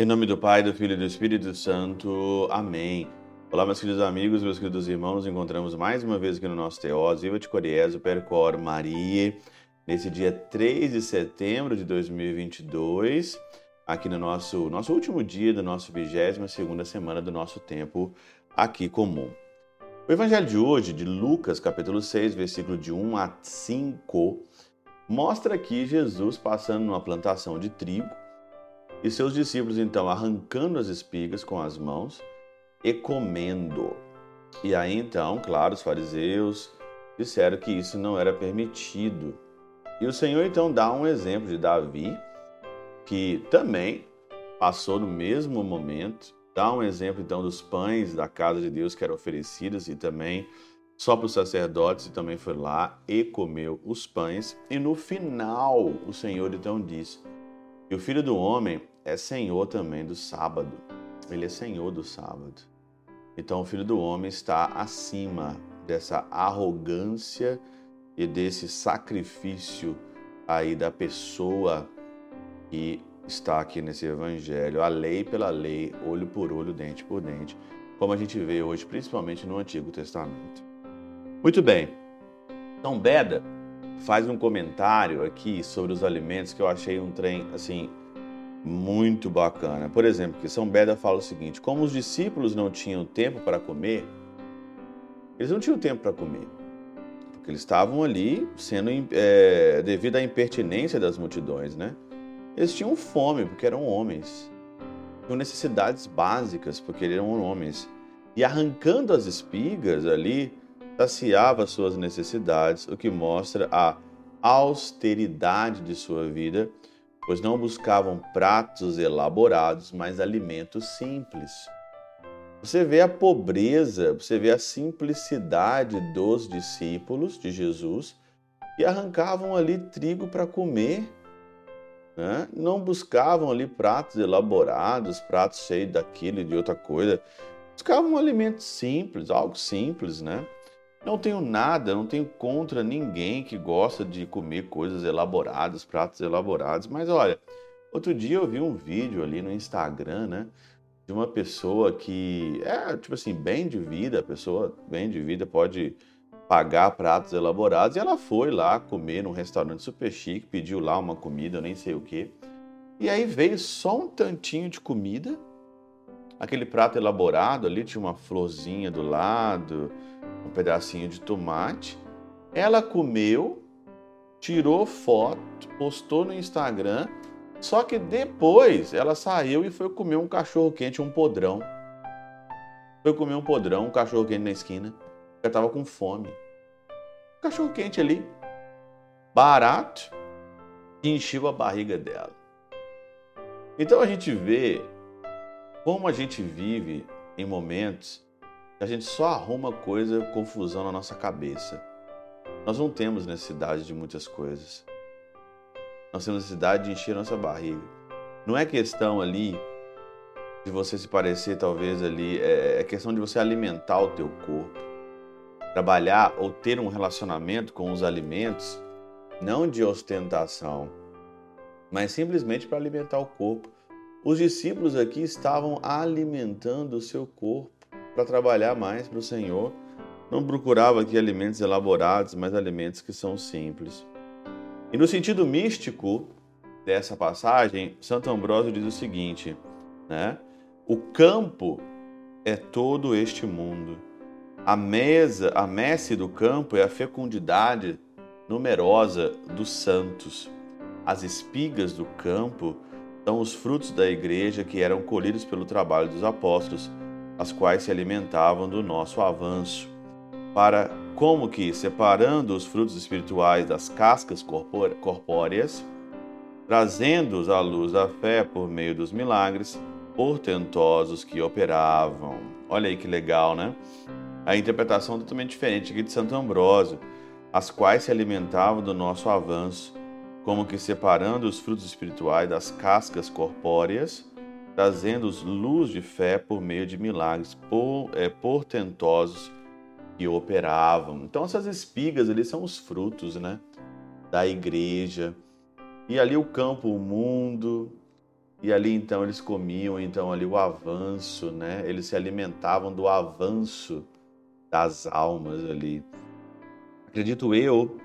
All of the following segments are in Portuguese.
Em nome do Pai, do Filho e do Espírito Santo. Amém. Olá, meus queridos amigos, meus queridos irmãos. Nos encontramos mais uma vez aqui no nosso Teós, Viva de Coriezo, Percor Maria, nesse dia 3 de setembro de 2022, aqui no nosso, nosso último dia do nosso 22 segunda semana do nosso tempo aqui comum. O evangelho de hoje, de Lucas, capítulo 6, versículo de 1 a 5, mostra aqui Jesus passando numa plantação de trigo e seus discípulos então arrancando as espigas com as mãos e comendo. E aí então, claro, os fariseus disseram que isso não era permitido. E o Senhor então dá um exemplo de Davi, que também passou no mesmo momento, dá um exemplo então dos pães da casa de Deus que eram oferecidos e também só para os sacerdotes e também foi lá e comeu os pães. E no final o Senhor então disse: E o filho do homem é senhor também do sábado. Ele é senhor do sábado. Então o filho do homem está acima dessa arrogância e desse sacrifício aí da pessoa que está aqui nesse evangelho, a lei pela lei, olho por olho, dente por dente, como a gente vê hoje, principalmente no Antigo Testamento. Muito bem. Então Beda faz um comentário aqui sobre os alimentos que eu achei um trem assim muito bacana. Por exemplo, que São Beda fala o seguinte: como os discípulos não tinham tempo para comer, eles não tinham tempo para comer, porque eles estavam ali sendo é, devido à impertinência das multidões, né? Eles tinham fome porque eram homens, tinham necessidades básicas porque eram homens, e arrancando as espigas ali saciava suas necessidades, o que mostra a austeridade de sua vida pois não buscavam pratos elaborados, mas alimentos simples. Você vê a pobreza, você vê a simplicidade dos discípulos de Jesus que arrancavam ali trigo para comer. Né? Não buscavam ali pratos elaborados, pratos cheios daquilo e de outra coisa. Buscavam um alimento simples, algo simples, né? Não tenho nada, não tenho contra ninguém que gosta de comer coisas elaboradas, pratos elaborados, mas olha, outro dia eu vi um vídeo ali no Instagram, né, de uma pessoa que é, tipo assim, bem de vida, a pessoa bem de vida pode pagar pratos elaborados, e ela foi lá comer num restaurante super chique, pediu lá uma comida, eu nem sei o que, e aí veio só um tantinho de comida, aquele prato elaborado ali tinha uma florzinha do lado, um pedacinho de tomate. Ela comeu, tirou foto, postou no Instagram. Só que depois ela saiu e foi comer um cachorro quente, um podrão. Foi comer um podrão, um cachorro quente na esquina. Já tava com fome. Cachorro quente ali, barato, encheu a barriga dela. Então a gente vê como a gente vive em momentos a gente só arruma coisa, confusão na nossa cabeça. Nós não temos necessidade de muitas coisas. Nós temos necessidade de encher nossa barriga. Não é questão ali de você se parecer, talvez ali, é, é questão de você alimentar o teu corpo. Trabalhar ou ter um relacionamento com os alimentos, não de ostentação, mas simplesmente para alimentar o corpo. Os discípulos aqui estavam alimentando o seu corpo para trabalhar mais para o Senhor. Não procurava aqui alimentos elaborados, mas alimentos que são simples. E no sentido místico dessa passagem, Santo Ambrósio diz o seguinte, né? O campo é todo este mundo. A mesa, a messe do campo é a fecundidade numerosa dos santos. As espigas do campo são os frutos da igreja que eram colhidos pelo trabalho dos apóstolos as quais se alimentavam do nosso avanço, para como que separando os frutos espirituais das cascas corpóreas, trazendo-os à luz da fé por meio dos milagres portentosos que operavam. Olha aí que legal, né? A interpretação é totalmente diferente aqui de Santo Ambrósio, as quais se alimentavam do nosso avanço, como que separando os frutos espirituais das cascas corpóreas, trazendo luz de fé por meio de milagres é, portentosos que operavam. Então essas espigas ali são os frutos, né, da igreja. E ali o campo, o mundo, e ali então eles comiam então ali o avanço, né? Eles se alimentavam do avanço das almas ali. Acredito eu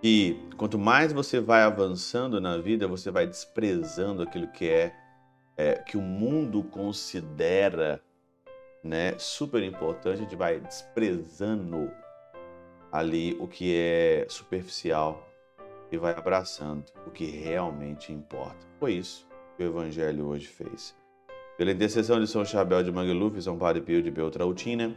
que quanto mais você vai avançando na vida, você vai desprezando aquilo que é, é que o mundo considera né, super importante, a gente vai desprezando ali o que é superficial e vai abraçando o que realmente importa. Foi isso que o Evangelho hoje fez. Pela intercessão de São Chabel de Mangluf, São Padre Pio de Beltrautina,